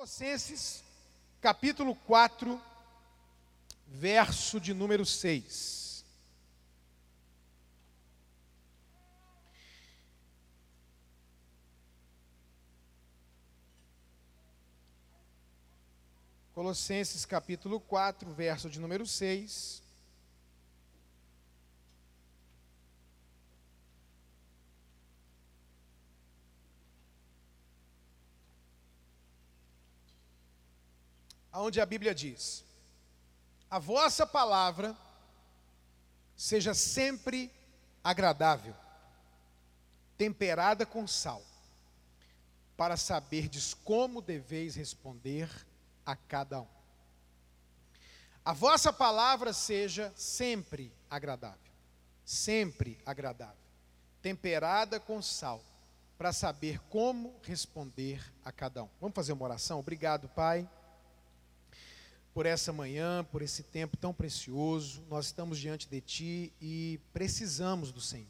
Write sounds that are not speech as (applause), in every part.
Colossenses, capítulo 4, verso de número 6. Colossenses capítulo 4, verso de número 6. Onde a Bíblia diz: A vossa palavra seja sempre agradável, temperada com sal, para saberdes como deveis responder a cada um. A vossa palavra seja sempre agradável, sempre agradável, temperada com sal, para saber como responder a cada um. Vamos fazer uma oração? Obrigado, Pai por essa manhã, por esse tempo tão precioso. Nós estamos diante de Ti e precisamos do Senhor.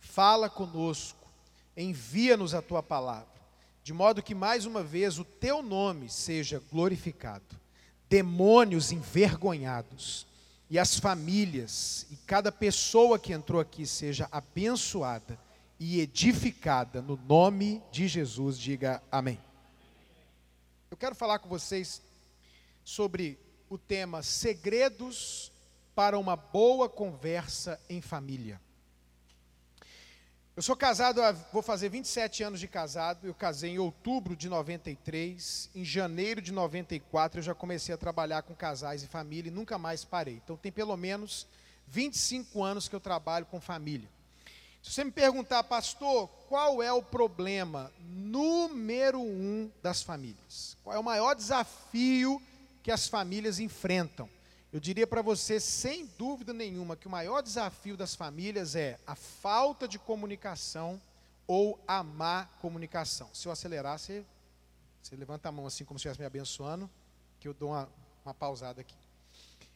Fala conosco, envia-nos a Tua palavra, de modo que mais uma vez o Teu nome seja glorificado. Demônios envergonhados e as famílias e cada pessoa que entrou aqui seja abençoada e edificada no nome de Jesus. Diga amém. Eu quero falar com vocês sobre o tema Segredos para uma boa conversa em família. Eu sou casado, vou fazer 27 anos de casado. Eu casei em outubro de 93. Em janeiro de 94 eu já comecei a trabalhar com casais e família e nunca mais parei. Então tem pelo menos 25 anos que eu trabalho com família. Se você me perguntar, pastor, qual é o problema número um das famílias? Qual é o maior desafio que as famílias enfrentam. Eu diria para você, sem dúvida nenhuma, que o maior desafio das famílias é a falta de comunicação ou a má comunicação. Se eu acelerar, você, você levanta a mão assim como se estivesse me abençoando, que eu dou uma, uma pausada aqui.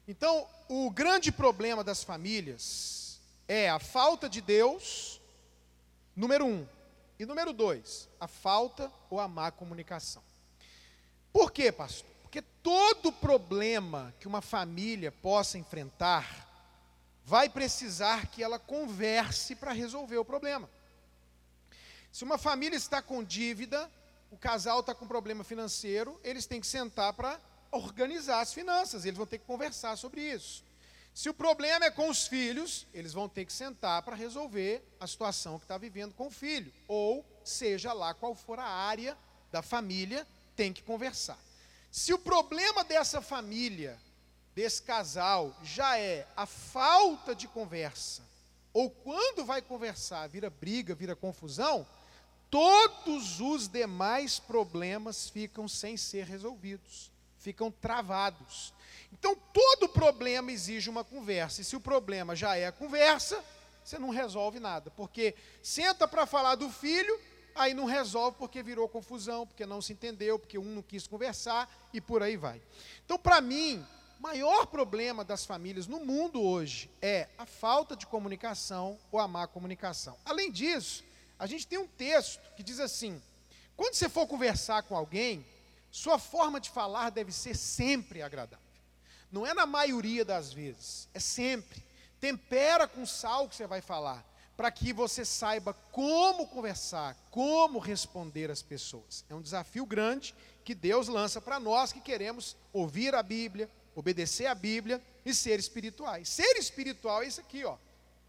Então, o grande problema das famílias é a falta de Deus, número um. E número dois, a falta ou a má comunicação. Por quê, pastor? Porque todo problema que uma família possa enfrentar vai precisar que ela converse para resolver o problema. Se uma família está com dívida, o casal está com problema financeiro, eles têm que sentar para organizar as finanças, eles vão ter que conversar sobre isso. Se o problema é com os filhos, eles vão ter que sentar para resolver a situação que está vivendo com o filho, ou seja lá qual for a área da família, tem que conversar. Se o problema dessa família, desse casal, já é a falta de conversa, ou quando vai conversar vira briga, vira confusão, todos os demais problemas ficam sem ser resolvidos, ficam travados. Então, todo problema exige uma conversa, e se o problema já é a conversa, você não resolve nada, porque senta para falar do filho, aí não resolve porque virou confusão, porque não se entendeu, porque um não quis conversar e por aí vai. Então, para mim, o maior problema das famílias no mundo hoje é a falta de comunicação ou a má comunicação. Além disso, a gente tem um texto que diz assim: quando você for conversar com alguém, sua forma de falar deve ser sempre agradável. Não é na maioria das vezes, é sempre. Tempera com sal que você vai falar para que você saiba como conversar, como responder às pessoas. É um desafio grande que Deus lança para nós que queremos ouvir a Bíblia, obedecer a Bíblia e ser espirituais. Ser espiritual é isso aqui, ó.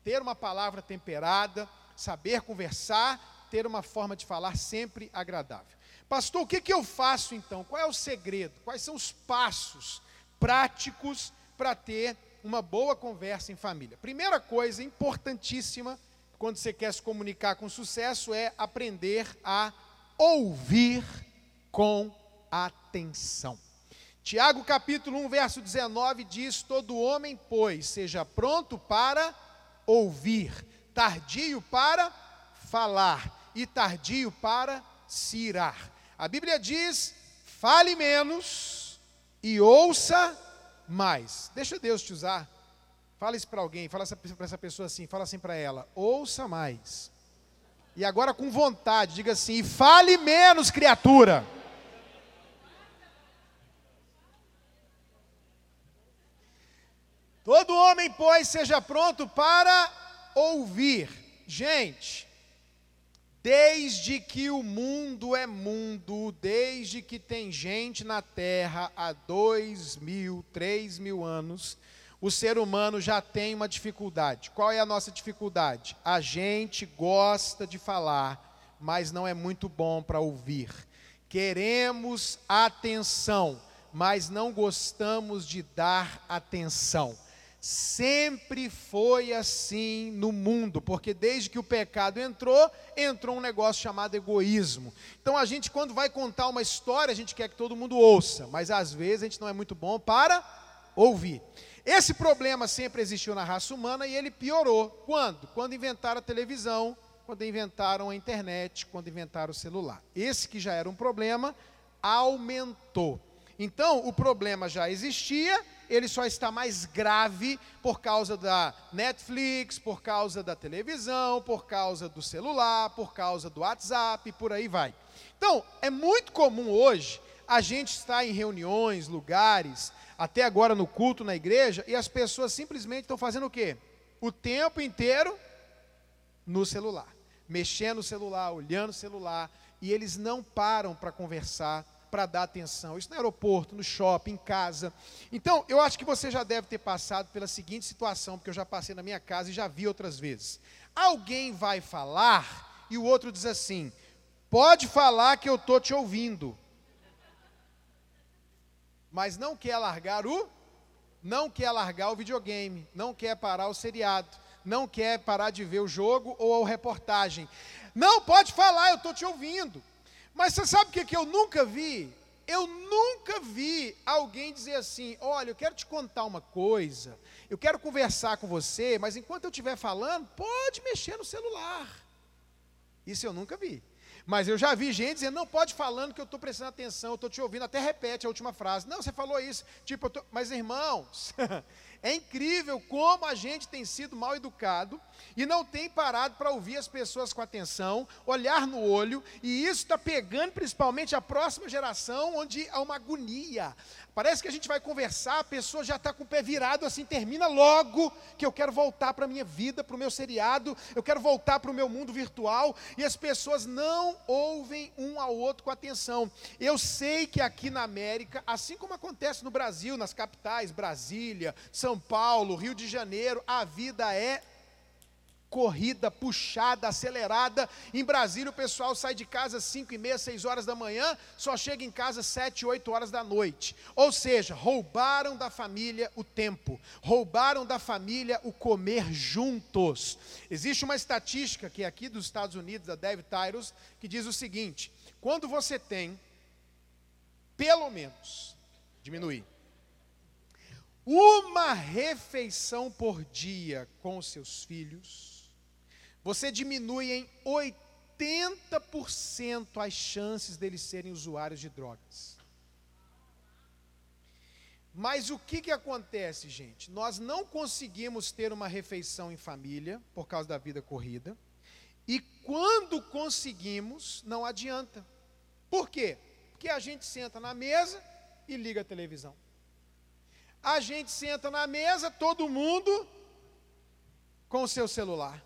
Ter uma palavra temperada, saber conversar, ter uma forma de falar sempre agradável. Pastor, o que, que eu faço então? Qual é o segredo? Quais são os passos práticos para ter uma boa conversa em família? Primeira coisa importantíssima quando você quer se comunicar com sucesso, é aprender a ouvir com atenção. Tiago capítulo 1, verso 19 diz: Todo homem, pois, seja pronto para ouvir, tardio para falar e tardio para se irar. A Bíblia diz: fale menos e ouça mais. Deixa Deus te usar Fala isso para alguém, fala para essa pessoa assim, fala assim para ela: ouça mais. E agora com vontade, diga assim: e fale menos, criatura. Todo homem, pois, seja pronto para ouvir. Gente, desde que o mundo é mundo, desde que tem gente na terra há dois mil, três mil anos, o ser humano já tem uma dificuldade. Qual é a nossa dificuldade? A gente gosta de falar, mas não é muito bom para ouvir. Queremos atenção, mas não gostamos de dar atenção. Sempre foi assim no mundo, porque desde que o pecado entrou, entrou um negócio chamado egoísmo. Então a gente, quando vai contar uma história, a gente quer que todo mundo ouça, mas às vezes a gente não é muito bom para ouvir. Esse problema sempre existiu na raça humana e ele piorou. Quando? Quando inventaram a televisão, quando inventaram a internet, quando inventaram o celular. Esse que já era um problema, aumentou. Então, o problema já existia, ele só está mais grave por causa da Netflix, por causa da televisão, por causa do celular, por causa do WhatsApp, por aí vai. Então, é muito comum hoje a gente estar em reuniões, lugares, até agora no culto na igreja, e as pessoas simplesmente estão fazendo o quê? O tempo inteiro no celular, mexendo no celular, olhando o celular, e eles não param para conversar, para dar atenção. Isso no aeroporto, no shopping, em casa. Então, eu acho que você já deve ter passado pela seguinte situação, porque eu já passei na minha casa e já vi outras vezes. Alguém vai falar e o outro diz assim: pode falar que eu estou te ouvindo mas não quer largar o não quer largar o videogame, não quer parar o seriado, não quer parar de ver o jogo ou a reportagem. Não, pode falar, eu estou te ouvindo. Mas você sabe o que, que eu nunca vi? Eu nunca vi alguém dizer assim: olha, eu quero te contar uma coisa, eu quero conversar com você, mas enquanto eu estiver falando, pode mexer no celular. Isso eu nunca vi. Mas eu já vi gente dizendo, não pode falando que eu estou prestando atenção, eu estou te ouvindo, até repete a última frase. Não, você falou isso. Tipo, tô... mas irmãos, (laughs) é incrível como a gente tem sido mal educado e não tem parado para ouvir as pessoas com atenção, olhar no olho, e isso está pegando principalmente a próxima geração, onde há uma agonia. Parece que a gente vai conversar, a pessoa já está com o pé virado assim, termina logo, que eu quero voltar para a minha vida, para o meu seriado, eu quero voltar para o meu mundo virtual, e as pessoas não ouvem um ao outro com atenção. Eu sei que aqui na América, assim como acontece no Brasil, nas capitais, Brasília, São Paulo, Rio de Janeiro, a vida é corrida, puxada, acelerada. Em Brasília, o pessoal sai de casa às 5 e meia, 6 horas da manhã, só chega em casa às 7, 8 horas da noite. Ou seja, roubaram da família o tempo, roubaram da família o comer juntos. Existe uma estatística que é aqui dos Estados Unidos, da Dave Tyros, que diz o seguinte: quando você tem, pelo menos, diminuir, uma refeição por dia com seus filhos, você diminui em 80% as chances deles serem usuários de drogas. Mas o que, que acontece, gente? Nós não conseguimos ter uma refeição em família por causa da vida corrida. E quando conseguimos, não adianta. Por quê? Porque a gente senta na mesa e liga a televisão. A gente senta na mesa, todo mundo com o seu celular.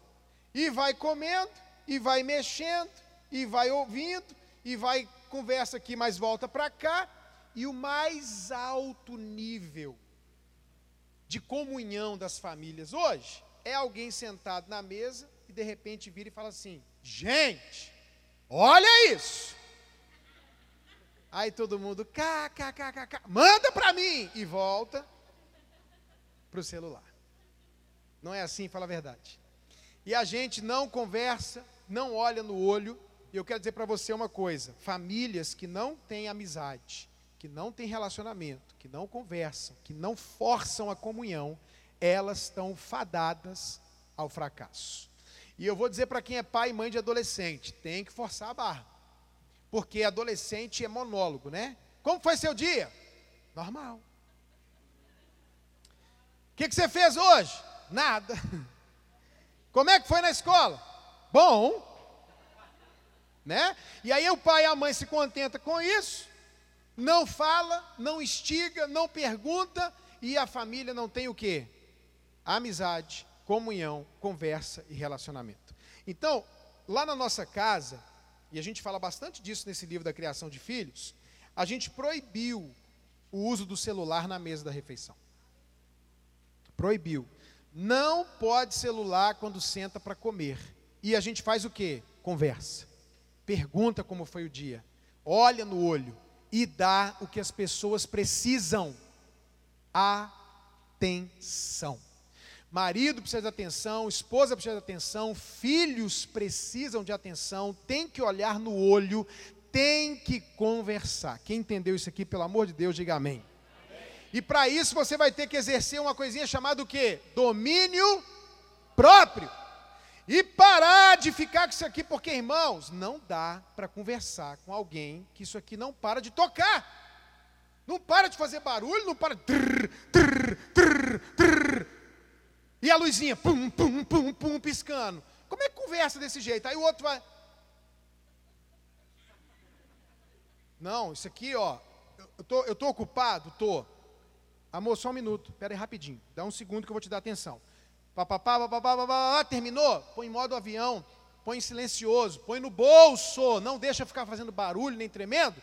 E vai comendo, e vai mexendo, e vai ouvindo, e vai conversa aqui, mas volta para cá. E o mais alto nível de comunhão das famílias hoje é alguém sentado na mesa e de repente vira e fala assim: gente, olha isso. Aí todo mundo, cá manda para mim e volta para o celular. Não é assim, fala a verdade e a gente não conversa, não olha no olho. E eu quero dizer para você uma coisa: famílias que não têm amizade, que não têm relacionamento, que não conversam, que não forçam a comunhão, elas estão fadadas ao fracasso. E eu vou dizer para quem é pai e mãe de adolescente: tem que forçar a barra. Porque adolescente é monólogo, né? Como foi seu dia? Normal. O que, que você fez hoje? Nada. (laughs) Como é que foi na escola? Bom. Né? E aí o pai e a mãe se contenta com isso, não fala, não instiga, não pergunta, e a família não tem o quê? amizade, comunhão, conversa e relacionamento. Então, lá na nossa casa, e a gente fala bastante disso nesse livro da criação de filhos, a gente proibiu o uso do celular na mesa da refeição. Proibiu. Não pode celular quando senta para comer. E a gente faz o quê? Conversa. Pergunta como foi o dia. Olha no olho e dá o que as pessoas precisam. Atenção. Marido precisa de atenção, esposa precisa de atenção, filhos precisam de atenção, tem que olhar no olho, tem que conversar. Quem entendeu isso aqui, pelo amor de Deus, diga amém. E para isso você vai ter que exercer uma coisinha chamada o quê? Domínio próprio. E parar de ficar com isso aqui, porque, irmãos, não dá para conversar com alguém que isso aqui não para de tocar. Não para de fazer barulho, não para. E a luzinha, pum, pum, pum, pum, piscando. Como é que conversa desse jeito? Aí o outro vai. Não, isso aqui, ó. Eu tô, eu tô ocupado? Tô. Amor, só um minuto. Pera aí rapidinho. Dá um segundo que eu vou te dar atenção. Papapá, papapá, papapá, terminou? Põe em modo avião, põe em silencioso, põe no bolso, não deixa ficar fazendo barulho nem tremendo.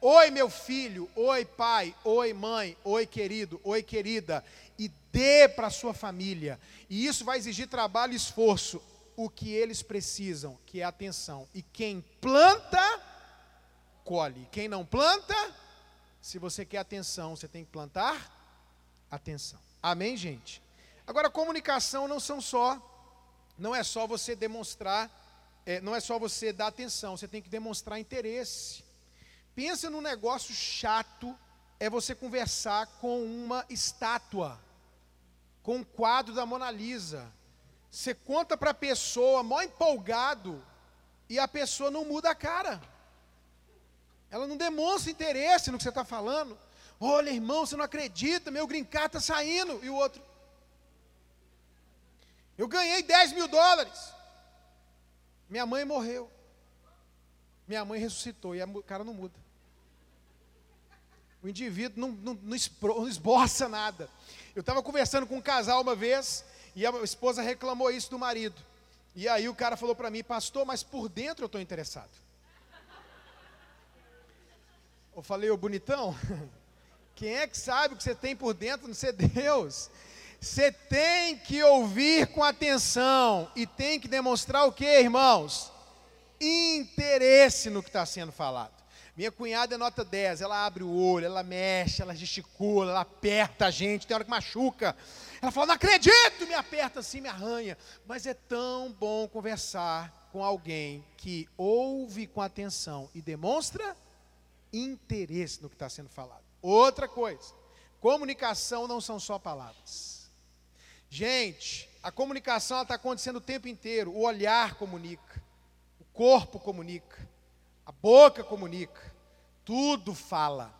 Oi, meu filho, oi, pai, oi, mãe, oi, querido, oi, querida, e dê para a sua família. E isso vai exigir trabalho e esforço. O que eles precisam, que é atenção. E quem planta, colhe. Quem não planta, se você quer atenção, você tem que plantar atenção. Amém, gente? Agora, comunicação não são só, não é só você demonstrar, é, não é só você dar atenção, você tem que demonstrar interesse. Pensa num negócio chato, é você conversar com uma estátua, com um quadro da Mona Lisa. Você conta para a pessoa, mó empolgado, e a pessoa não muda a cara. Ela não demonstra interesse no que você está falando. Olha, irmão, você não acredita, meu green está saindo. E o outro, eu ganhei 10 mil dólares. Minha mãe morreu. Minha mãe ressuscitou e o cara não muda. O indivíduo não, não, não esboça nada. Eu estava conversando com um casal uma vez e a esposa reclamou isso do marido. E aí o cara falou para mim, pastor, mas por dentro eu estou interessado. Eu falei, ô bonitão, (laughs) quem é que sabe o que você tem por dentro? Não sei Deus. Você tem que ouvir com atenção e tem que demonstrar o que, irmãos? Interesse no que está sendo falado. Minha cunhada é nota 10, ela abre o olho, ela mexe, ela gesticula, ela aperta a gente, tem hora que machuca. Ela fala, não acredito, me aperta assim, me arranha. Mas é tão bom conversar com alguém que ouve com atenção e demonstra interesse no que está sendo falado. Outra coisa, comunicação não são só palavras. Gente, a comunicação está acontecendo o tempo inteiro. O olhar comunica, o corpo comunica, a boca comunica, tudo fala.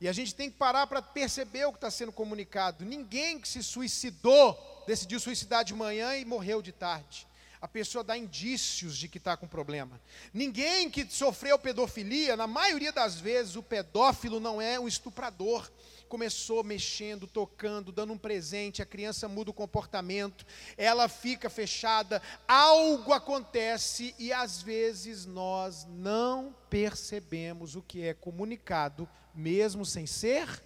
E a gente tem que parar para perceber o que está sendo comunicado. Ninguém que se suicidou decidiu suicidar de manhã e morreu de tarde. A pessoa dá indícios de que está com problema. Ninguém que sofreu pedofilia, na maioria das vezes, o pedófilo não é um estuprador começou mexendo, tocando, dando um presente, a criança muda o comportamento, ela fica fechada, algo acontece e às vezes nós não percebemos o que é comunicado, mesmo sem ser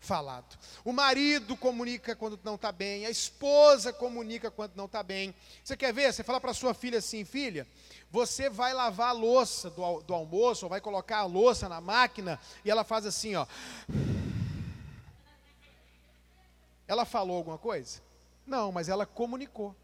falado. O marido comunica quando não está bem, a esposa comunica quando não está bem. Você quer ver? Você fala para sua filha assim, filha, você vai lavar a louça do, do almoço, ou vai colocar a louça na máquina, e ela faz assim, ó. Ela falou alguma coisa? Não, mas ela comunicou.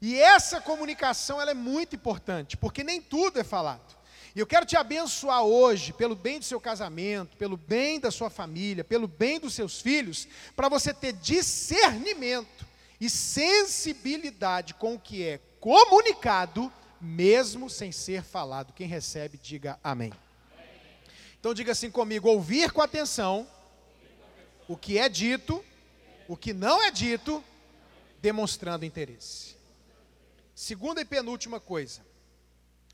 E essa comunicação ela é muito importante, porque nem tudo é falado. E eu quero te abençoar hoje, pelo bem do seu casamento, pelo bem da sua família, pelo bem dos seus filhos, para você ter discernimento e sensibilidade com o que é comunicado, mesmo sem ser falado. Quem recebe, diga amém. Então diga assim comigo: ouvir com atenção o que é dito o que não é dito, demonstrando interesse. Segunda e penúltima coisa,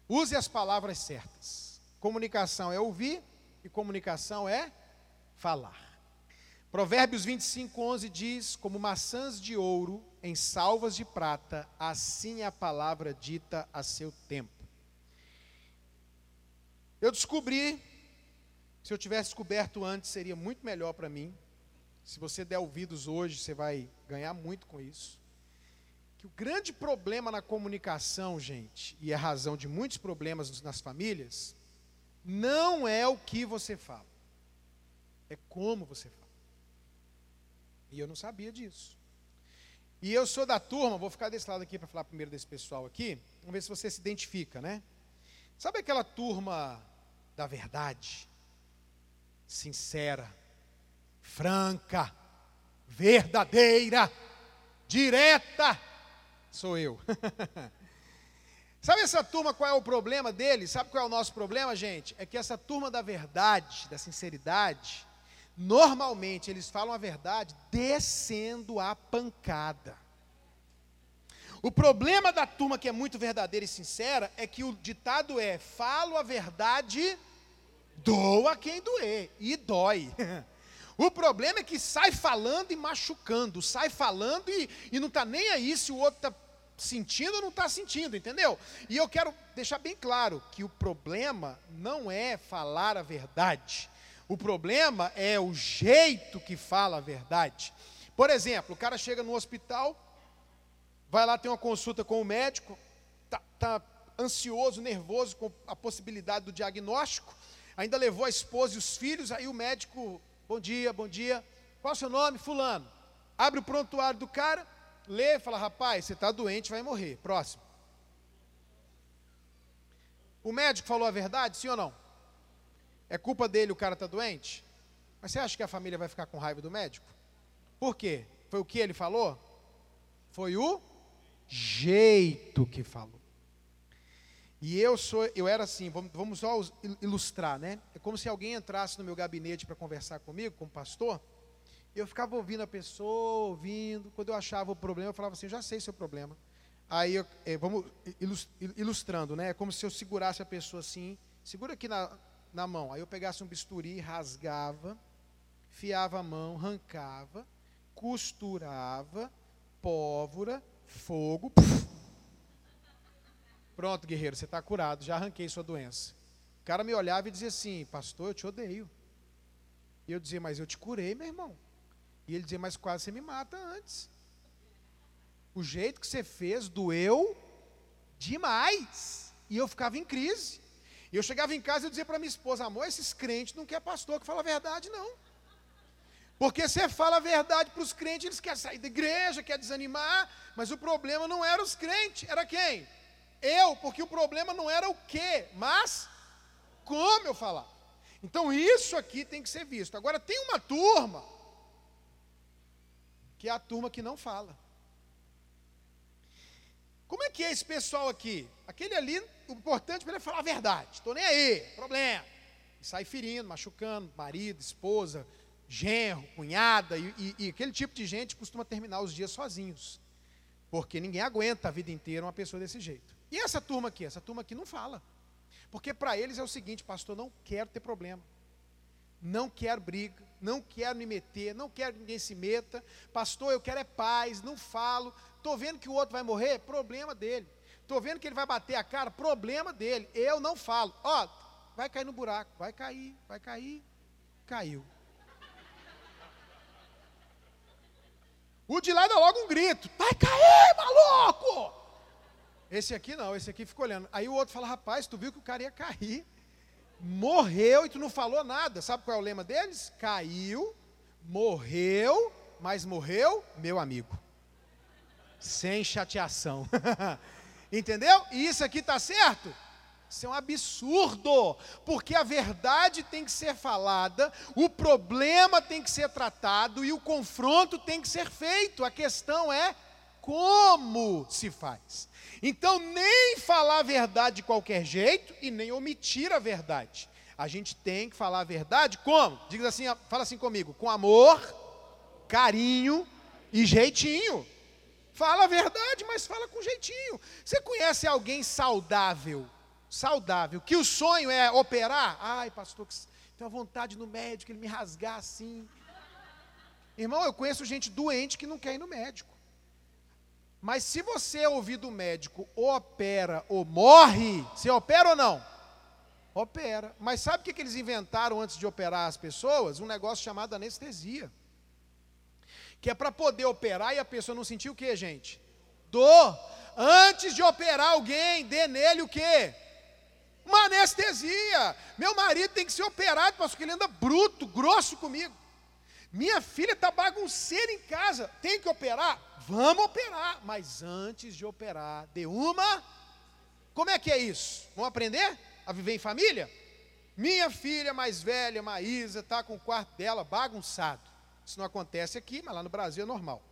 use as palavras certas. Comunicação é ouvir e comunicação é falar. Provérbios 25, 11 diz: Como maçãs de ouro em salvas de prata, assim é a palavra dita a seu tempo. Eu descobri, se eu tivesse descoberto antes, seria muito melhor para mim. Se você der ouvidos hoje, você vai ganhar muito com isso. O grande problema na comunicação, gente, e é a razão de muitos problemas nas famílias, não é o que você fala, é como você fala. E eu não sabia disso. E eu sou da turma, vou ficar desse lado aqui para falar primeiro desse pessoal aqui. Vamos ver se você se identifica, né? Sabe aquela turma da verdade? Sincera, franca, verdadeira, direta. Sou eu. (laughs) Sabe essa turma qual é o problema deles? Sabe qual é o nosso problema, gente? É que essa turma da verdade, da sinceridade, normalmente eles falam a verdade descendo a pancada. O problema da turma que é muito verdadeira e sincera é que o ditado é: falo a verdade, doa quem doer, e dói. (laughs) O problema é que sai falando e machucando, sai falando e, e não está nem aí se o outro está sentindo ou não está sentindo, entendeu? E eu quero deixar bem claro que o problema não é falar a verdade, o problema é o jeito que fala a verdade. Por exemplo, o cara chega no hospital, vai lá ter uma consulta com o médico, está tá ansioso, nervoso com a possibilidade do diagnóstico, ainda levou a esposa e os filhos, aí o médico Bom dia, bom dia. Qual é o seu nome? Fulano. Abre o prontuário do cara, lê e fala: rapaz, você está doente, vai morrer. Próximo. O médico falou a verdade, sim ou não? É culpa dele o cara está doente? Mas você acha que a família vai ficar com raiva do médico? Por quê? Foi o que ele falou? Foi o jeito que falou. E eu sou, eu era assim, vamos, vamos só ilustrar, né? É como se alguém entrasse no meu gabinete para conversar comigo, como pastor, e eu ficava ouvindo a pessoa, ouvindo. Quando eu achava o problema, eu falava assim, já sei seu problema. Aí, eu, é, vamos ilustrando, né? É como se eu segurasse a pessoa assim, segura aqui na, na mão. Aí eu pegasse um bisturi, rasgava, fiava a mão, arrancava, costurava, pólvora, fogo, puf, Pronto, guerreiro, você está curado, já arranquei sua doença. O cara me olhava e dizia assim: Pastor, eu te odeio. E eu dizia: Mas eu te curei, meu irmão. E ele dizia: Mas quase você me mata antes. O jeito que você fez doeu demais. E eu ficava em crise. E eu chegava em casa e dizia para minha esposa: Amor, esses crentes não querem pastor que fala a verdade, não. Porque você fala a verdade para os crentes, eles querem sair da igreja, querem desanimar, mas o problema não era os crentes, era quem? Eu, porque o problema não era o que, mas como eu falar. Então isso aqui tem que ser visto. Agora tem uma turma que é a turma que não fala. Como é que é esse pessoal aqui? Aquele ali, o importante para ele é falar a verdade. Estou nem aí, problema. E sai ferindo, machucando, marido, esposa, genro, cunhada, e, e, e aquele tipo de gente costuma terminar os dias sozinhos. Porque ninguém aguenta a vida inteira uma pessoa desse jeito. E essa turma aqui? Essa turma aqui não fala. Porque para eles é o seguinte, pastor, não quero ter problema. Não quero briga, não quero me meter, não quero que ninguém se meta. Pastor, eu quero é paz, não falo. Estou vendo que o outro vai morrer, problema dele. Estou vendo que ele vai bater a cara, problema dele. Eu não falo. Ó, vai cair no buraco, vai cair, vai cair. Caiu. O de lá dá logo um grito: vai cair, maluco! Esse aqui não, esse aqui ficou olhando. Aí o outro fala: rapaz, tu viu que o cara ia cair. Morreu e tu não falou nada. Sabe qual é o lema deles? Caiu, morreu, mas morreu, meu amigo. Sem chateação. (laughs) Entendeu? E isso aqui está certo? Isso é um absurdo, porque a verdade tem que ser falada, o problema tem que ser tratado e o confronto tem que ser feito. A questão é como se faz. Então, nem falar a verdade de qualquer jeito e nem omitir a verdade. A gente tem que falar a verdade como? Assim, fala assim comigo, com amor, carinho e jeitinho. Fala a verdade, mas fala com jeitinho. Você conhece alguém saudável? Saudável, que o sonho é operar? Ai, pastor, tenho vontade no médico, ele me rasgar assim. Irmão, eu conheço gente doente que não quer ir no médico. Mas se você ouvir do médico, opera ou morre, você opera ou não? Opera. Mas sabe o que, que eles inventaram antes de operar as pessoas? Um negócio chamado anestesia. Que é para poder operar e a pessoa não sentir o que, gente? Dor. Antes de operar alguém, dê nele o quê? Uma anestesia. Meu marido tem que ser operado, porque ele anda bruto, grosso comigo. Minha filha está bagunceira em casa, tem que operar? Vamos operar, mas antes de operar, dê uma. Como é que é isso? Vamos aprender a viver em família? Minha filha mais velha, Maísa, está com o quarto dela bagunçado. Isso não acontece aqui, mas lá no Brasil é normal.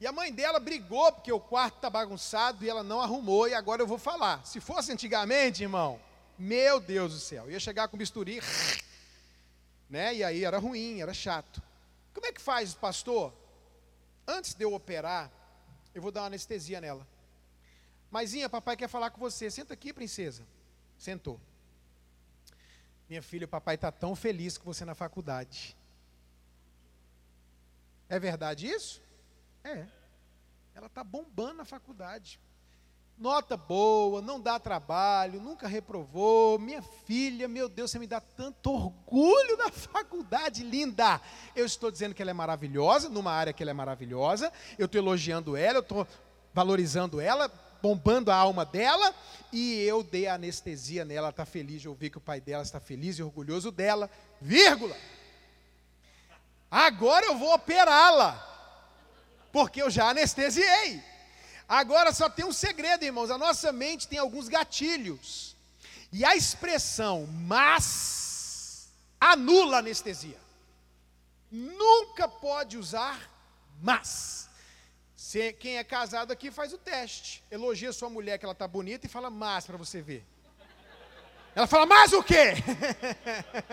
E a mãe dela brigou porque o quarto está bagunçado e ela não arrumou, e agora eu vou falar. Se fosse antigamente, irmão, meu Deus do céu, ia chegar com bisturi, né? E aí era ruim, era chato. Como é que faz, pastor? Antes de eu operar, eu vou dar uma anestesia nela. Maisinha, papai quer falar com você. Senta aqui, princesa. Sentou. Minha filha, o papai está tão feliz com você na faculdade. É verdade isso? É. Ela está bombando na faculdade. Nota boa, não dá trabalho, nunca reprovou. Minha filha, meu Deus, você me dá tanto orgulho na (laughs) faculdade, linda. Eu estou dizendo que ela é maravilhosa, numa área que ela é maravilhosa. Eu estou elogiando ela, eu estou valorizando ela, bombando a alma dela. E eu dei anestesia nela, ela está feliz de ouvir que o pai dela está feliz e orgulhoso dela. Vírgula. Agora eu vou operá-la porque eu já anestesiei. Agora só tem um segredo, irmãos: a nossa mente tem alguns gatilhos. E a expressão mas anula a anestesia. Nunca pode usar mas. Se, quem é casado aqui faz o teste. Elogia sua mulher que ela está bonita e fala mas para você ver. Ela fala, mas o quê?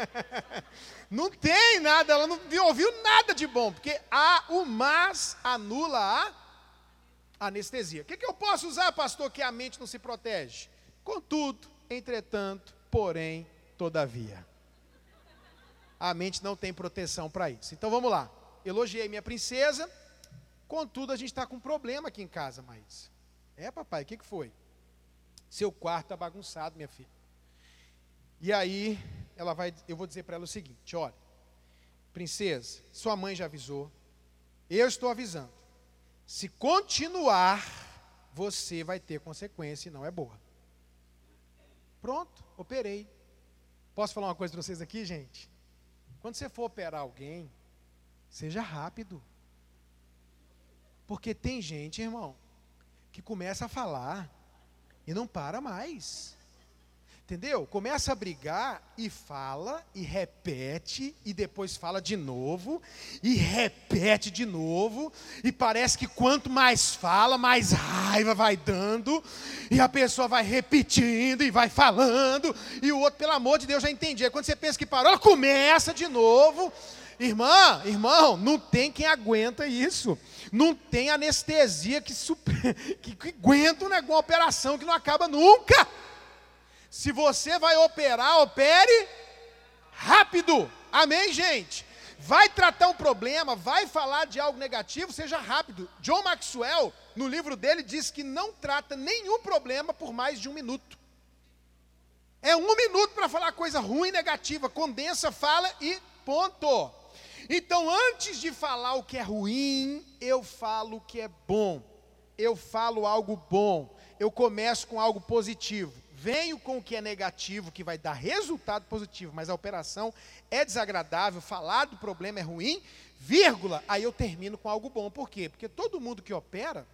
(laughs) não tem nada, ela não ouviu nada de bom, porque a, o mas anula a anestesia. O que, que eu posso usar, pastor, que a mente não se protege? Contudo, entretanto, porém, todavia. A mente não tem proteção para isso. Então vamos lá. Elogiei minha princesa, contudo, a gente está com um problema aqui em casa, mas. É, papai, o que, que foi? Seu quarto está bagunçado, minha filha. E aí, ela vai, eu vou dizer para ela o seguinte: olha, princesa, sua mãe já avisou, eu estou avisando. Se continuar, você vai ter consequência e não é boa. Pronto, operei. Posso falar uma coisa para vocês aqui, gente? Quando você for operar alguém, seja rápido. Porque tem gente, irmão, que começa a falar e não para mais. Entendeu? Começa a brigar e fala, e repete, e depois fala de novo, e repete de novo, e parece que quanto mais fala, mais raiva vai dando, e a pessoa vai repetindo e vai falando, e o outro, pelo amor de Deus, já entendi. Aí quando você pensa que parou, começa de novo. Irmã, irmão, não tem quem aguenta isso. Não tem anestesia que, super, (laughs) que, que aguenta uma operação que não acaba nunca. Se você vai operar, opere rápido. Amém, gente? Vai tratar um problema, vai falar de algo negativo, seja rápido. John Maxwell, no livro dele, diz que não trata nenhum problema por mais de um minuto. É um minuto para falar coisa ruim, negativa. Condensa, fala e ponto. Então, antes de falar o que é ruim, eu falo o que é bom. Eu falo algo bom. Eu começo com algo positivo venho com o que é negativo, que vai dar resultado positivo, mas a operação é desagradável, falar do problema é ruim, vírgula, aí eu termino com algo bom. Por quê? Porque todo mundo que opera,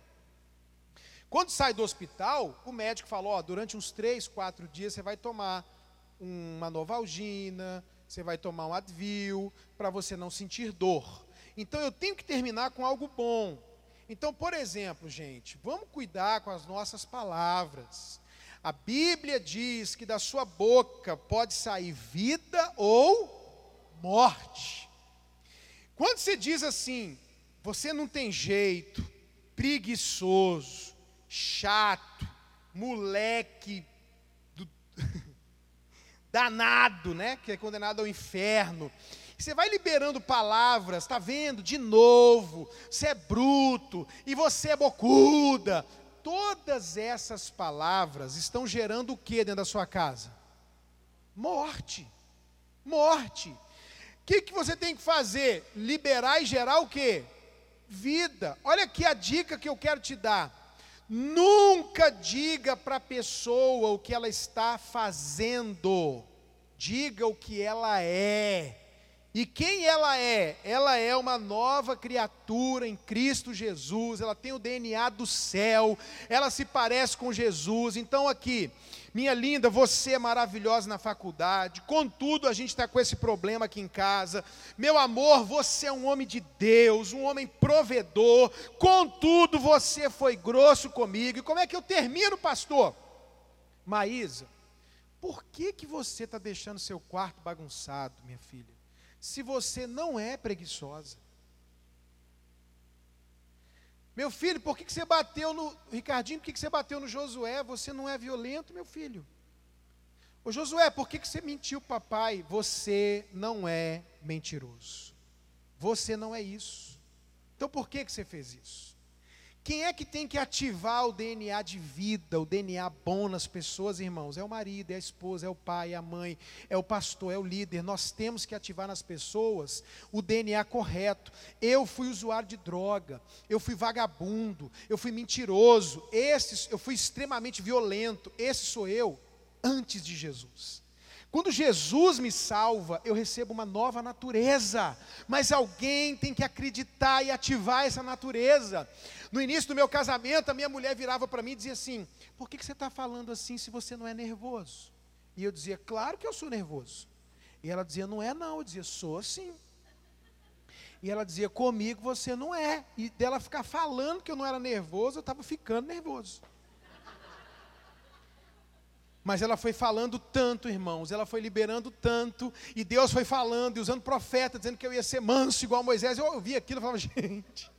quando sai do hospital, o médico falou, durante uns três, quatro dias você vai tomar uma novalgina, você vai tomar um Advil, para você não sentir dor. Então eu tenho que terminar com algo bom. Então, por exemplo, gente, vamos cuidar com as nossas palavras. A Bíblia diz que da sua boca pode sair vida ou morte. Quando você diz assim, você não tem jeito, preguiçoso, chato, moleque do, (laughs) danado, né? Que é condenado ao inferno. Você vai liberando palavras, está vendo? De novo, você é bruto e você é bocuda. Todas essas palavras estão gerando o que dentro da sua casa? Morte. Morte. O que, que você tem que fazer? Liberar e gerar o que? Vida. Olha aqui a dica que eu quero te dar. Nunca diga para a pessoa o que ela está fazendo, diga o que ela é. E quem ela é? Ela é uma nova criatura em Cristo Jesus, ela tem o DNA do céu, ela se parece com Jesus. Então, aqui, minha linda, você é maravilhosa na faculdade, contudo, a gente está com esse problema aqui em casa. Meu amor, você é um homem de Deus, um homem provedor, contudo, você foi grosso comigo. E como é que eu termino, pastor? Maísa, por que, que você está deixando seu quarto bagunçado, minha filha? Se você não é preguiçosa. Meu filho, por que, que você bateu no. Ricardinho, por que, que você bateu no Josué? Você não é violento, meu filho. Ô Josué, por que, que você mentiu, papai? Você não é mentiroso. Você não é isso. Então por que, que você fez isso? Quem é que tem que ativar o DNA de vida, o DNA bom nas pessoas, irmãos? É o marido, é a esposa, é o pai, é a mãe, é o pastor, é o líder. Nós temos que ativar nas pessoas o DNA correto. Eu fui usuário de droga, eu fui vagabundo, eu fui mentiroso, esse, eu fui extremamente violento. Esse sou eu antes de Jesus. Quando Jesus me salva, eu recebo uma nova natureza, mas alguém tem que acreditar e ativar essa natureza. No início do meu casamento, a minha mulher virava para mim e dizia assim: Por que, que você está falando assim se você não é nervoso? E eu dizia: Claro que eu sou nervoso. E ela dizia: Não é, não. Eu dizia: Sou sim. E ela dizia: Comigo você não é. E dela ficar falando que eu não era nervoso, eu estava ficando nervoso. Mas ela foi falando tanto, irmãos, ela foi liberando tanto, e Deus foi falando e usando profeta, dizendo que eu ia ser manso igual Moisés. Eu ouvi aquilo e falava, (laughs) gente,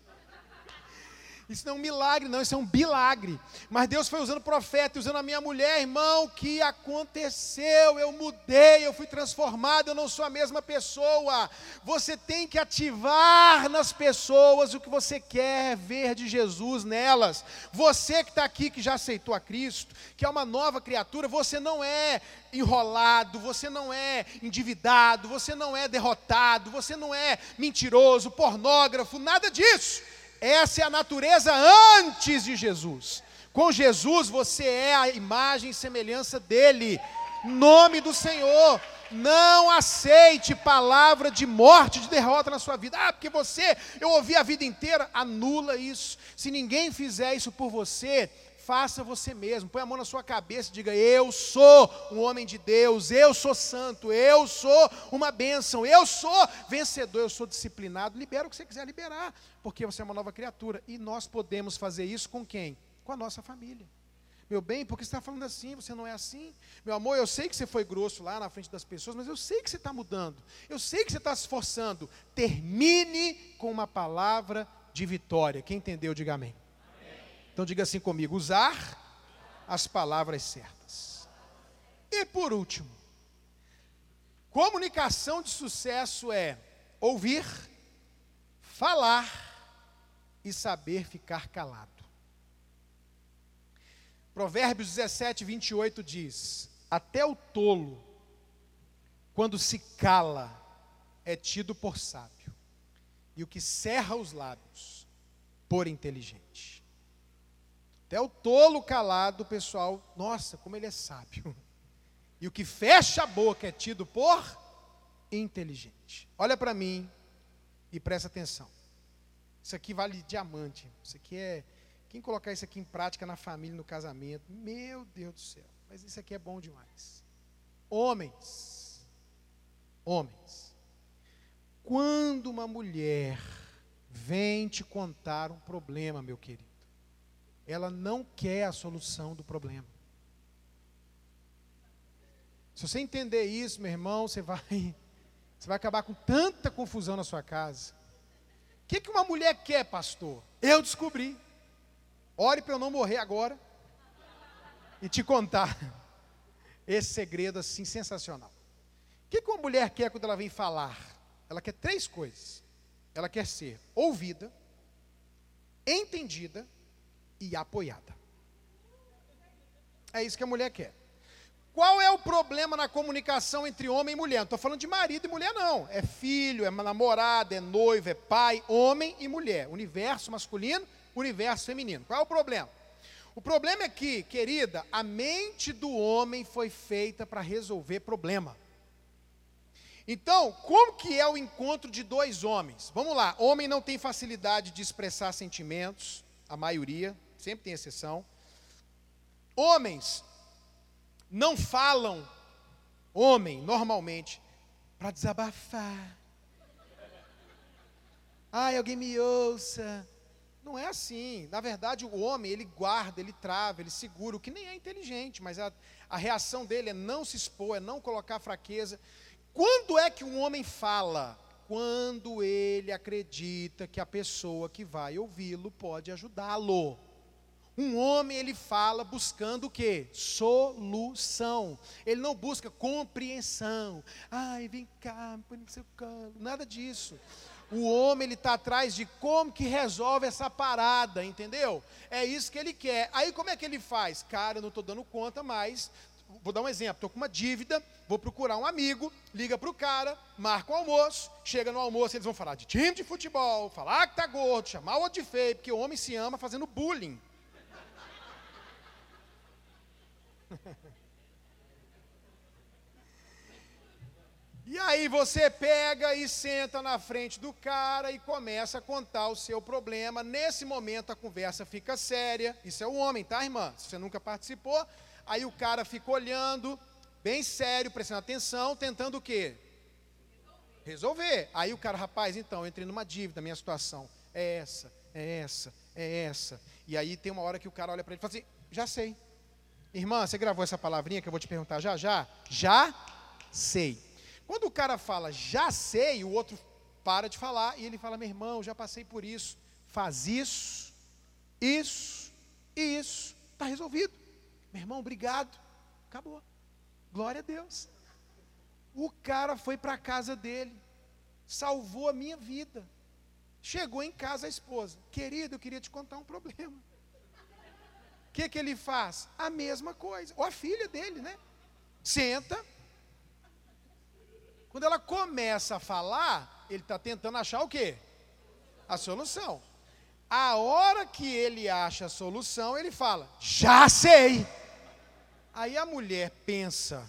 isso não é um milagre, não, isso é um bilagre. Mas Deus foi usando profeta, usando a minha mulher, irmão, o que aconteceu? Eu mudei, eu fui transformado, eu não sou a mesma pessoa. Você tem que ativar nas pessoas o que você quer ver de Jesus nelas. Você que está aqui, que já aceitou a Cristo, que é uma nova criatura, você não é enrolado, você não é endividado, você não é derrotado, você não é mentiroso, pornógrafo, nada disso. Essa é a natureza antes de Jesus. Com Jesus você é a imagem e semelhança dele. Nome do Senhor. Não aceite palavra de morte, de derrota na sua vida. Ah, porque você, eu ouvi a vida inteira. Anula isso. Se ninguém fizer isso por você, faça você mesmo. Põe a mão na sua cabeça e diga: Eu sou um homem de Deus, eu sou santo, eu sou uma bênção, eu sou vencedor, eu sou disciplinado. Libera o que você quiser liberar, porque você é uma nova criatura. E nós podemos fazer isso com quem? Com a nossa família. Meu bem, porque você está falando assim, você não é assim? Meu amor, eu sei que você foi grosso lá na frente das pessoas, mas eu sei que você está mudando. Eu sei que você está se esforçando. Termine com uma palavra de vitória. Quem entendeu, diga amém. Então diga assim comigo: usar as palavras certas. E por último, comunicação de sucesso é ouvir, falar e saber ficar calado. Provérbios 17, 28 diz: Até o tolo, quando se cala, é tido por sábio, e o que cerra os lábios, por inteligente. Até o tolo calado, pessoal, nossa, como ele é sábio. E o que fecha a boca é tido por inteligente. Olha para mim e presta atenção. Isso aqui vale diamante. Isso aqui é. Quem colocar isso aqui em prática na família, no casamento, meu Deus do céu. Mas isso aqui é bom demais. Homens, homens, quando uma mulher vem te contar um problema, meu querido, ela não quer a solução do problema. Se você entender isso, meu irmão, você vai, (laughs) você vai acabar com tanta confusão na sua casa. O que, que uma mulher quer, pastor? Eu descobri. Ore para eu não morrer agora e te contar. (laughs) esse segredo assim sensacional. O que, que uma mulher quer quando ela vem falar? Ela quer três coisas. Ela quer ser ouvida, entendida e apoiada. É isso que a mulher quer. Qual é o problema na comunicação entre homem e mulher? Não estou falando de marido e mulher, não. É filho, é namorada, é noivo, é pai, homem e mulher. Universo masculino, universo feminino. Qual é o problema? O problema é que, querida, a mente do homem foi feita para resolver problema. Então, como que é o encontro de dois homens? Vamos lá, homem não tem facilidade de expressar sentimentos, a maioria, sempre tem exceção. Homens não falam, homem, normalmente, para desabafar. Ai, alguém me ouça. Não é assim. Na verdade, o homem, ele guarda, ele trava, ele segura, o que nem é inteligente, mas a, a reação dele é não se expor, é não colocar fraqueza. Quando é que um homem fala? Quando ele acredita que a pessoa que vai ouvi-lo pode ajudá-lo. Um homem ele fala buscando o quê? Solução. Ele não busca compreensão. Ai, vem cá, põe no seu colo. Nada disso. O homem ele está atrás de como que resolve essa parada, entendeu? É isso que ele quer. Aí como é que ele faz? Cara, eu não estou dando conta mais. Vou dar um exemplo. Estou com uma dívida, vou procurar um amigo, liga para o cara, marca o um almoço, chega no almoço, eles vão falar de time de futebol, falar que tá gordo, chamar o outro de feio, porque o homem se ama fazendo bullying. (laughs) E aí você pega e senta na frente do cara e começa a contar o seu problema. Nesse momento a conversa fica séria. Isso é o homem, tá, irmã? Se você nunca participou, aí o cara fica olhando, bem sério, prestando atenção, tentando o quê? Resolver. Aí o cara, rapaz, então, eu entrei numa dívida, minha situação é essa, é essa, é essa. E aí tem uma hora que o cara olha para ele e fala assim: já sei. Irmã, você gravou essa palavrinha que eu vou te perguntar já já? Já sei. Quando o cara fala já sei, o outro para de falar e ele fala: meu irmão, já passei por isso. Faz isso, isso e isso. Está resolvido. Meu irmão, obrigado. Acabou. Glória a Deus. O cara foi para a casa dele, salvou a minha vida. Chegou em casa a esposa: Querido, eu queria te contar um problema que, que ele faz? A mesma coisa. Ou a filha dele, né? Senta. Quando ela começa a falar, ele está tentando achar o quê? A solução. A hora que ele acha a solução, ele fala: Já sei. Aí a mulher pensa: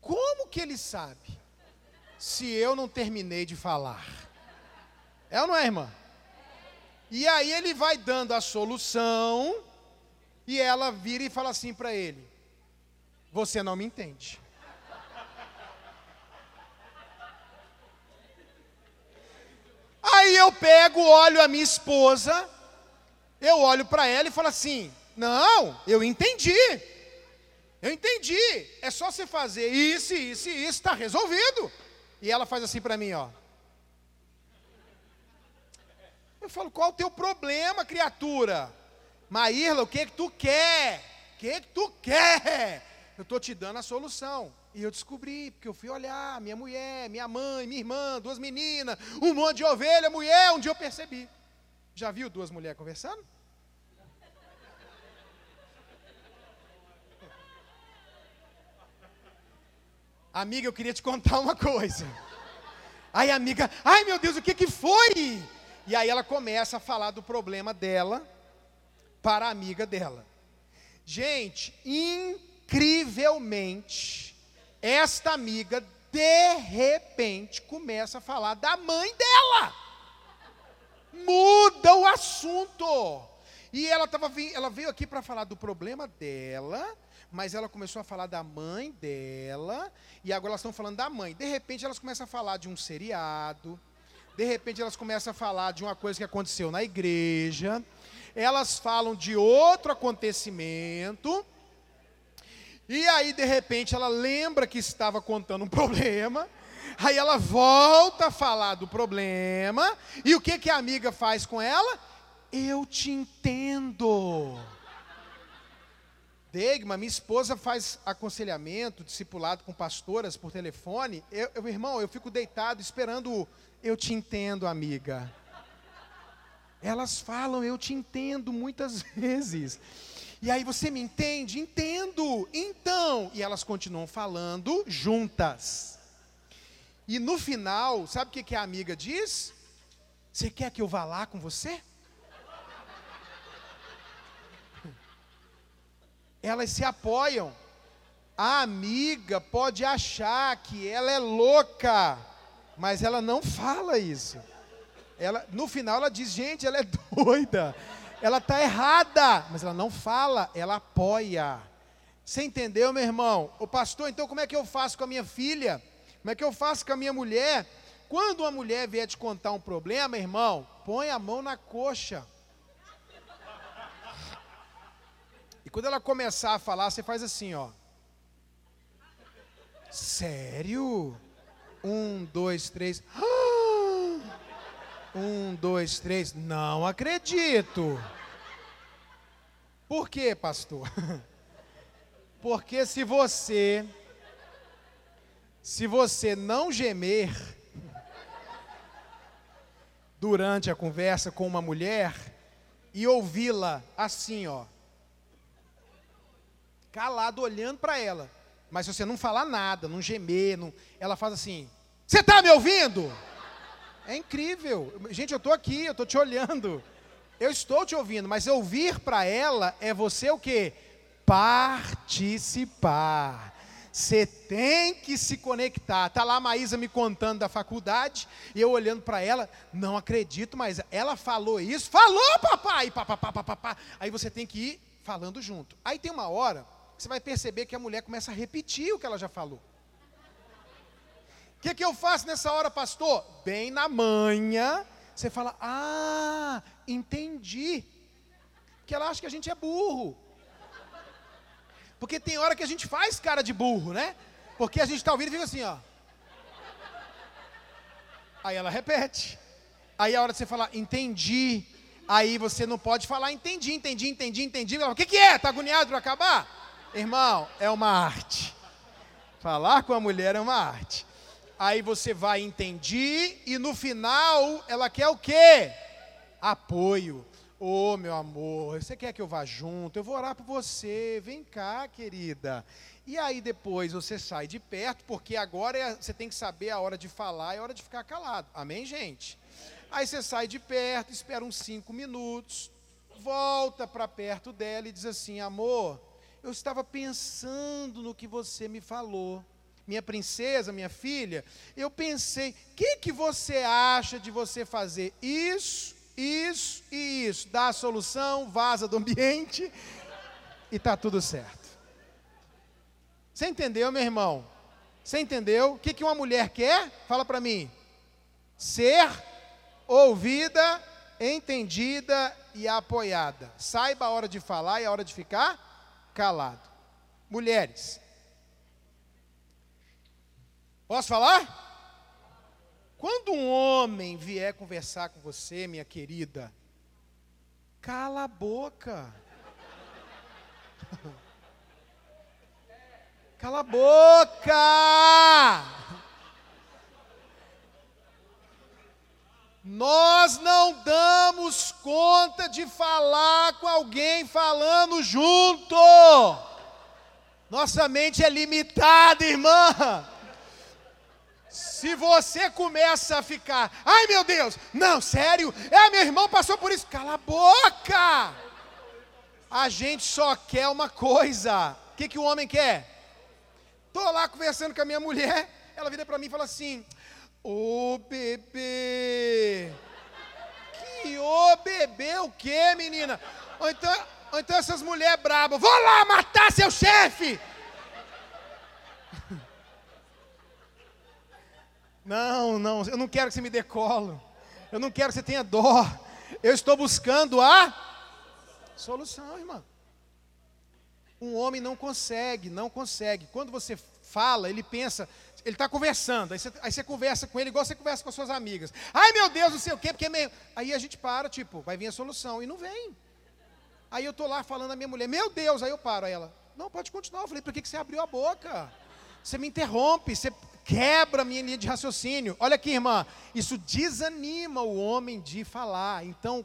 Como que ele sabe? Se eu não terminei de falar. É ou não é, irmã? E aí ele vai dando a solução e ela vira e fala assim para ele: Você não me entende. Aí eu pego, olho a minha esposa, eu olho para ela e falo assim: Não, eu entendi. Eu entendi. É só você fazer isso, isso e isso, está resolvido. E ela faz assim para mim, ó. Eu falo: Qual o teu problema, criatura? Maírla, o que que tu quer? O que que tu quer? Eu estou te dando a solução. E eu descobri, porque eu fui olhar, minha mulher, minha mãe, minha irmã, duas meninas, um monte de ovelha, mulher, um dia eu percebi. Já viu duas mulheres conversando? Amiga, eu queria te contar uma coisa. Aí a amiga, ai meu Deus, o que que foi? E aí ela começa a falar do problema dela para a amiga dela. Gente, incrivelmente, esta amiga de repente começa a falar da mãe dela. Muda o assunto. E ela, tava, ela veio aqui para falar do problema dela, mas ela começou a falar da mãe dela, e agora elas estão falando da mãe. De repente elas começam a falar de um seriado, de repente elas começam a falar de uma coisa que aconteceu na igreja, elas falam de outro acontecimento, e aí de repente ela lembra que estava contando um (laughs) problema, aí ela volta a falar do problema, e o que, que a amiga faz com ela? Eu te entendo. Degma, minha esposa faz aconselhamento, discipulado com pastoras por telefone. Eu, eu, irmão, eu fico deitado esperando o eu te entendo, amiga. Elas falam, eu te entendo muitas (laughs) vezes. E aí você me entende? Entendo. Então, e elas continuam falando juntas. E no final, sabe o que, que a amiga diz? Você quer que eu vá lá com você? (laughs) Elas se apoiam. A amiga pode achar que ela é louca, mas ela não fala isso. Ela, no final ela diz, gente, ela é (laughs) doida, ela está errada, mas ela não fala, ela apoia. Você entendeu, meu irmão? O pastor, então como é que eu faço com a minha filha? Como é que eu faço com a minha mulher? Quando uma mulher vier te contar um problema, irmão, põe a mão na coxa. E quando ela começar a falar, você faz assim, ó. Sério? Um, dois, três. Um, dois, três. Não acredito. Por quê, pastor? (laughs) Porque se você, se você não gemer durante a conversa com uma mulher e ouvi-la assim, ó, calado olhando para ela, mas se você não falar nada, não gemer, não, ela faz assim: "Você está me ouvindo?" É incrível. Gente, eu estou aqui, eu estou te olhando. Eu estou te ouvindo, mas ouvir para ela é você o quê? Participar. Você tem que se conectar. Tá lá a Maísa me contando da faculdade, e eu olhando para ela, não acredito, mas ela falou isso. Falou, papai! Pá, pá, pá, pá, pá. Aí você tem que ir falando junto. Aí tem uma hora que você vai perceber que a mulher começa a repetir o que ela já falou. O que, que eu faço nessa hora, pastor? Bem na manhã, você fala, ah, entendi. Que ela acha que a gente é burro. Porque tem hora que a gente faz cara de burro, né? Porque a gente está ouvindo e fica assim, ó. Aí ela repete. Aí a hora de você falar, entendi. Aí você não pode falar, entendi, entendi, entendi, entendi. O que, que é? Está agoniado para acabar? Irmão, é uma arte. Falar com a mulher é uma arte. Aí você vai entendi e no final ela quer o quê? Apoio. Ô oh, meu amor, você quer que eu vá junto? Eu vou orar por você. Vem cá, querida. E aí depois você sai de perto, porque agora é, você tem que saber a hora de falar e a hora de ficar calado. Amém, gente? Aí você sai de perto, espera uns cinco minutos, volta para perto dela e diz assim: amor, eu estava pensando no que você me falou minha princesa, minha filha, eu pensei, o que, que você acha de você fazer isso, isso e isso? Dá a solução, vaza do ambiente (laughs) e está tudo certo. Você entendeu, meu irmão? Você entendeu? O que, que uma mulher quer? Fala para mim. Ser ouvida, entendida e apoiada. Saiba a hora de falar e a hora de ficar calado. Mulheres, Posso falar? Quando um homem vier conversar com você, minha querida, cala a boca. (laughs) Cala a boca! Nós não damos conta de falar com alguém falando junto. Nossa mente é limitada, irmã. Se você começa a ficar, ai meu Deus, não, sério, é meu irmão passou por isso, cala a boca. A gente só quer uma coisa. O que, que o homem quer? Estou lá conversando com a minha mulher, ela vira para mim e fala assim: Ô oh, bebê, que ô oh, bebê o que, menina? Ou então, ou então essas mulheres brabas, vou lá matar seu chefe. Não, não, eu não quero que você me dê colo. Eu não quero que você tenha dó. Eu estou buscando a solução, irmã. Um homem não consegue, não consegue. Quando você fala, ele pensa, ele está conversando, aí você, aí você, conversa com ele igual você conversa com as suas amigas. Ai meu Deus, não sei o quê, porque é meio. Aí a gente para, tipo, vai vir a solução, e não vem. Aí eu tô lá falando a minha mulher, meu Deus, aí eu paro. Aí ela, não, pode continuar. Eu falei, por que, que você abriu a boca? Você me interrompe, você quebra a minha linha de raciocínio. Olha aqui, irmã, isso desanima o homem de falar. Então,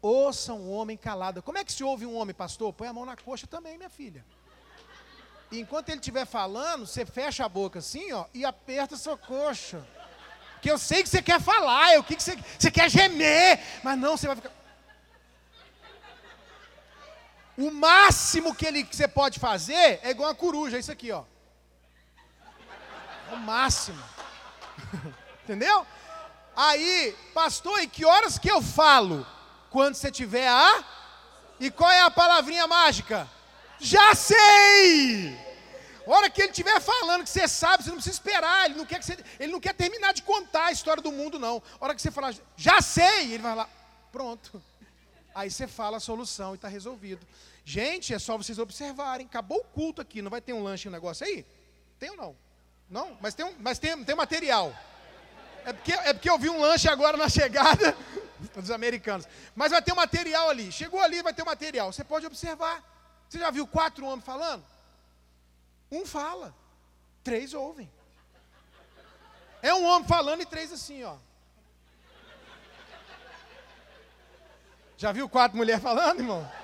ouça um homem calado. Como é que se ouve um homem, pastor? Põe a mão na coxa também, minha filha. E enquanto ele estiver falando, você fecha a boca assim, ó, e aperta sua coxa. Que eu sei que você quer falar, eu que você, você quer gemer, mas não, você vai ficar. O máximo que, ele, que você pode fazer é igual uma coruja, é isso aqui, ó. O máximo. (laughs) Entendeu? Aí, pastor, e que horas que eu falo? Quando você tiver a. E qual é a palavrinha mágica? Já sei! hora que ele estiver falando que você sabe, você não precisa esperar, ele não quer que você, ele não quer terminar de contar a história do mundo, não. Hora que você falar, já sei, ele vai lá, pronto. Aí você fala a solução e está resolvido. Gente, é só vocês observarem. Acabou o culto aqui, não vai ter um lanche, um negócio aí? Tem ou não? Não? Mas tem, um, mas tem, tem material. É porque, é porque eu vi um lanche agora na chegada (laughs) dos americanos. Mas vai ter um material ali. Chegou ali, vai ter um material. Você pode observar. Você já viu quatro homens falando? Um fala, três ouvem. É um homem falando e três assim, ó. Já viu quatro mulheres falando, irmão?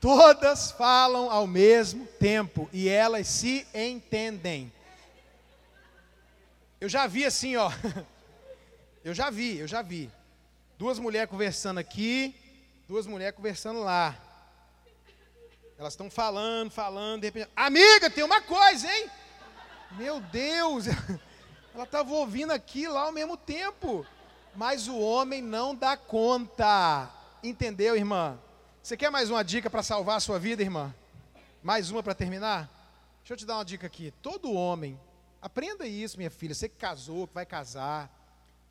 Todas falam ao mesmo tempo e elas se entendem. Eu já vi assim, ó. (laughs) Eu já vi, eu já vi. Duas mulheres conversando aqui, duas mulheres conversando lá. Elas estão falando, falando, de repente, amiga, tem uma coisa, hein? Meu Deus, (laughs) ela estava ouvindo aqui lá ao mesmo tempo. Mas o homem não dá conta. Entendeu, irmã? Você quer mais uma dica para salvar a sua vida, irmã? Mais uma para terminar? Deixa eu te dar uma dica aqui. Todo homem, aprenda isso, minha filha. Você que casou, que vai casar,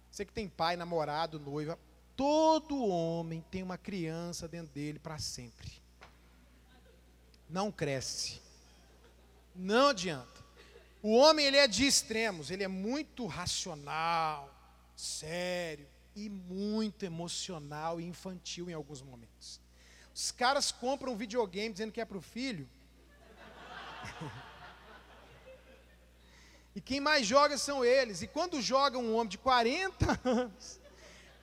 você que tem pai, namorado, noiva, todo homem tem uma criança dentro dele para sempre não cresce. Não adianta. O homem ele é de extremos, ele é muito racional, sério e muito emocional e infantil em alguns momentos. Os caras compram um videogame dizendo que é para o filho. e quem mais joga são eles. E quando joga um homem de 40 anos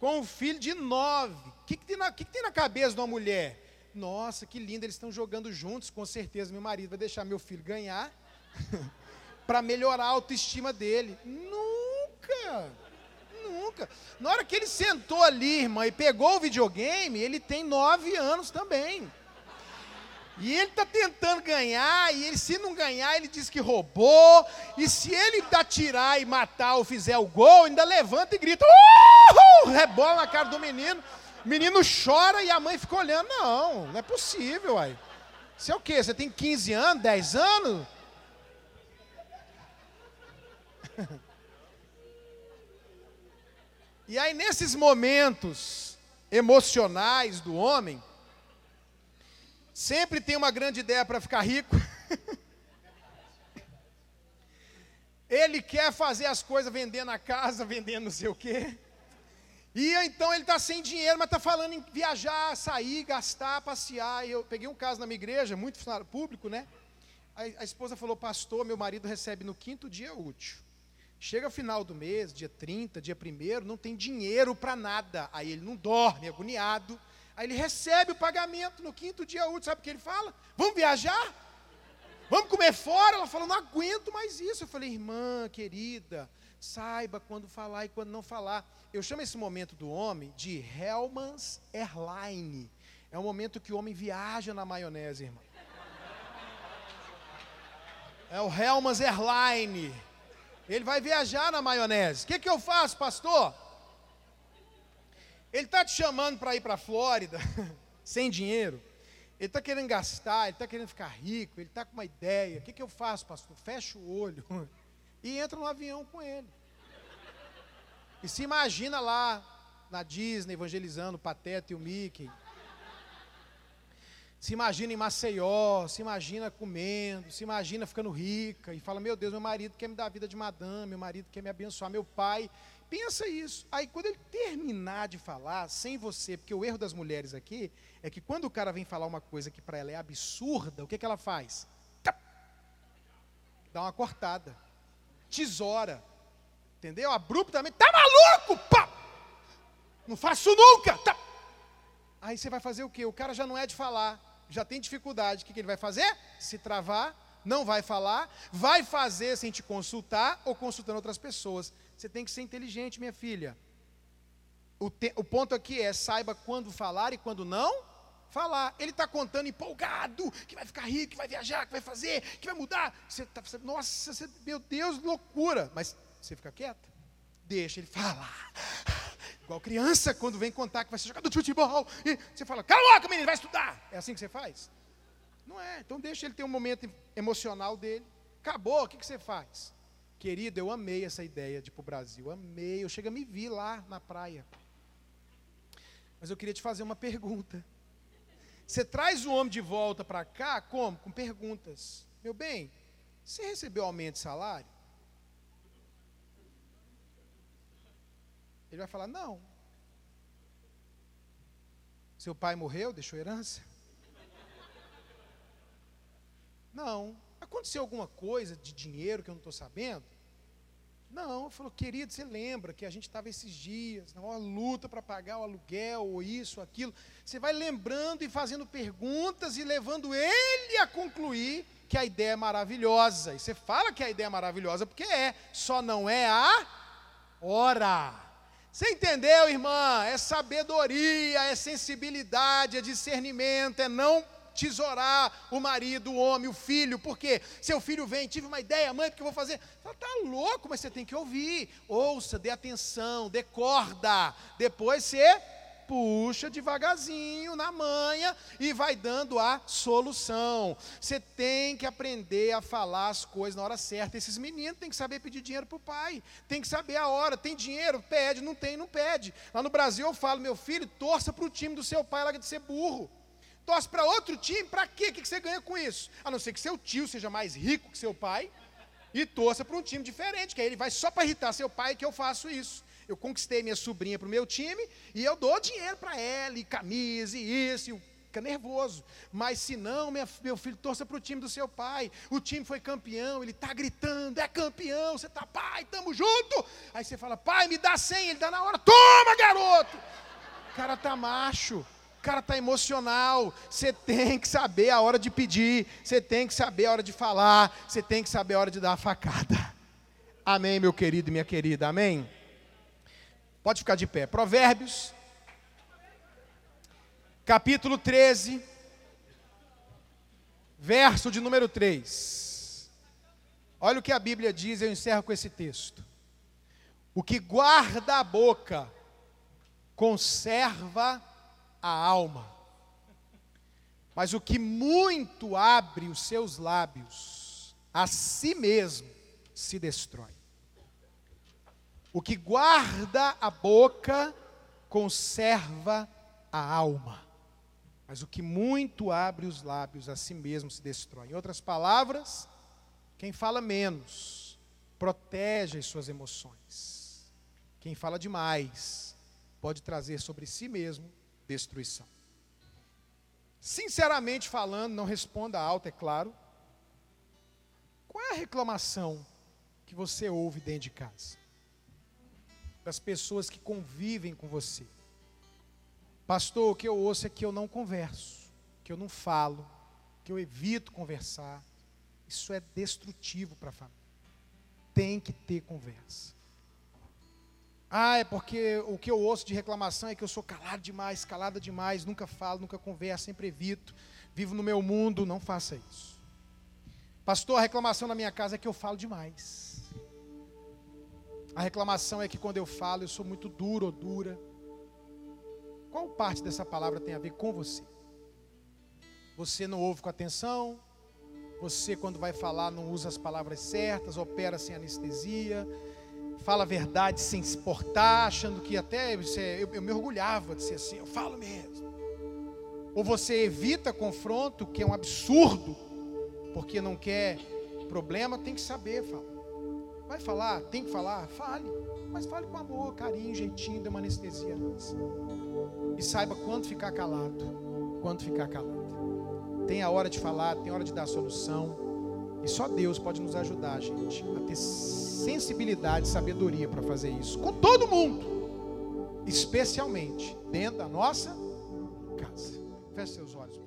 com um filho de 9, o que, que, que, que tem na cabeça de uma mulher? Nossa, que lindo, eles estão jogando juntos. Com certeza meu marido vai deixar meu filho ganhar (laughs) para melhorar a autoestima dele. Nunca! Na hora que ele sentou ali, irmã, e pegou o videogame, ele tem nove anos também. E ele está tentando ganhar, e ele, se não ganhar, ele diz que roubou. E se ele atirar e matar ou fizer o gol, ainda levanta e grita: Uhul! Rebola na cara do menino. O menino chora e a mãe fica olhando. Não, não é possível, aí. Você é o quê? Você tem 15 anos, 10 anos? (laughs) e aí, nesses momentos emocionais do homem, sempre tem uma grande ideia para ficar rico. (laughs) Ele quer fazer as coisas vendendo a casa, vendendo não sei o quê. E então ele está sem dinheiro, mas está falando em viajar, sair, gastar, passear. E eu peguei um caso na minha igreja, muito público, né? A, a esposa falou, pastor, meu marido recebe no quinto dia útil. Chega final do mês, dia 30, dia 1 não tem dinheiro para nada. Aí ele não dorme, agoniado. Aí ele recebe o pagamento no quinto dia útil. Sabe o que ele fala? Vamos viajar? Vamos comer fora? Ela falou, não aguento mais isso. Eu falei, irmã, querida, saiba quando falar e quando não falar. Eu chamo esse momento do homem de Hellman's Airline. É o momento que o homem viaja na maionese, irmão. É o Hellman's Airline. Ele vai viajar na maionese. O que, que eu faço, pastor? Ele está te chamando para ir para a Flórida, (laughs) sem dinheiro. Ele está querendo gastar, ele está querendo ficar rico, ele está com uma ideia. O que, que eu faço, pastor? Fecha o olho (laughs) e entra no avião com ele. E se imagina lá na Disney evangelizando o Pateta e o Mickey. Se imagina em Maceió, se imagina comendo, se imagina ficando rica e fala: Meu Deus, meu marido quer me dar a vida de madame, meu marido quer me abençoar, meu pai. Pensa isso. Aí, quando ele terminar de falar, sem você, porque o erro das mulheres aqui é que quando o cara vem falar uma coisa que para ela é absurda, o que, que ela faz? Dá uma cortada, tesoura, entendeu? Abruptamente, tá maluco? Pá! Não faço nunca! Tá. Aí você vai fazer o quê? O cara já não é de falar já tem dificuldade, o que, que ele vai fazer? Se travar, não vai falar, vai fazer sem te consultar ou consultando outras pessoas. Você tem que ser inteligente, minha filha. O, te, o ponto aqui é saiba quando falar e quando não falar. Ele está contando empolgado, que vai ficar rico, que vai viajar, que vai fazer, que vai mudar. Você tá, você, nossa, você, meu Deus, loucura. Mas você fica quieto, deixa ele falar. Igual criança, quando vem contar que vai ser jogador de futebol, e você fala, cala a menino, vai estudar. É assim que você faz? Não é. Então deixa ele ter um momento emocional dele. Acabou, o que, que você faz? Querido, eu amei essa ideia de ir para o Brasil. Amei. Eu chego a me vi lá na praia. Mas eu queria te fazer uma pergunta. Você traz o homem de volta para cá, como? Com perguntas. Meu bem, você recebeu aumento de salário? Ele vai falar: não. Seu pai morreu, deixou herança? Não. Aconteceu alguma coisa de dinheiro que eu não estou sabendo? Não, falou, querido, você lembra que a gente estava esses dias, na maior luta para pagar o aluguel, ou isso, ou aquilo. Você vai lembrando e fazendo perguntas e levando ele a concluir que a ideia é maravilhosa. E você fala que a ideia é maravilhosa porque é, só não é a hora. Você entendeu, irmã? É sabedoria, é sensibilidade, é discernimento, é não tesourar o marido, o homem, o filho, porque seu filho vem, tive uma ideia, mãe, o que eu vou fazer? Você está louco, mas você tem que ouvir. Ouça, dê atenção, dê corda. Depois você puxa devagarzinho na manha e vai dando a solução. Você tem que aprender a falar as coisas na hora certa. Esses meninos têm que saber pedir dinheiro para o pai, tem que saber a hora. Tem dinheiro? Pede, não tem, não pede. Lá no Brasil eu falo, meu filho, torça para o time do seu pai, larga de ser burro. Torce para outro time, para quê? O que você ganha com isso? A não ser que seu tio seja mais rico que seu pai e torça para um time diferente, que aí ele vai só para irritar seu pai que eu faço isso eu conquistei minha sobrinha para o meu time e eu dou dinheiro para ela, e camisa, e isso, e fica nervoso. Mas se não, minha, meu filho, torça para o time do seu pai. O time foi campeão, ele está gritando, é campeão, você está, pai, estamos junto. Aí você fala, pai, me dá 100, ele dá na hora, toma, garoto. O cara está macho. O cara está emocional. Você tem que saber a hora de pedir. Você tem que saber a hora de falar. Você tem que saber a hora de dar a facada. Amém, meu querido e minha querida. Amém. Pode ficar de pé. Provérbios, capítulo 13, verso de número 3. Olha o que a Bíblia diz, eu encerro com esse texto. O que guarda a boca conserva a alma, mas o que muito abre os seus lábios, a si mesmo se destrói. O que guarda a boca conserva a alma, mas o que muito abre os lábios a si mesmo se destrói. Em outras palavras, quem fala menos protege as suas emoções. Quem fala demais pode trazer sobre si mesmo destruição. Sinceramente falando, não responda alto, é claro. Qual é a reclamação que você ouve dentro de casa? Das pessoas que convivem com você. Pastor, o que eu ouço é que eu não converso, que eu não falo, que eu evito conversar. Isso é destrutivo para a família. Tem que ter conversa. Ah, é porque o que eu ouço de reclamação é que eu sou calado demais, calada demais, nunca falo, nunca converso, sempre evito, vivo no meu mundo. Não faça isso. Pastor, a reclamação na minha casa é que eu falo demais. A reclamação é que quando eu falo, eu sou muito duro ou dura. Qual parte dessa palavra tem a ver com você? Você não ouve com atenção? Você, quando vai falar, não usa as palavras certas, opera sem anestesia, fala a verdade sem se portar, achando que até é, eu, eu me orgulhava de ser assim, eu falo mesmo. ou você evita confronto, que é um absurdo, porque não quer problema, tem que saber falar. Vai falar? Tem que falar? Fale. Mas fale com amor, carinho, jeitinho, dê uma anestesia antes. E saiba quando ficar calado. Quando ficar calado. Tem a hora de falar, tem a hora de dar a solução. E só Deus pode nos ajudar, gente, a ter sensibilidade e sabedoria para fazer isso. Com todo mundo. Especialmente dentro da nossa casa. Feche seus olhos.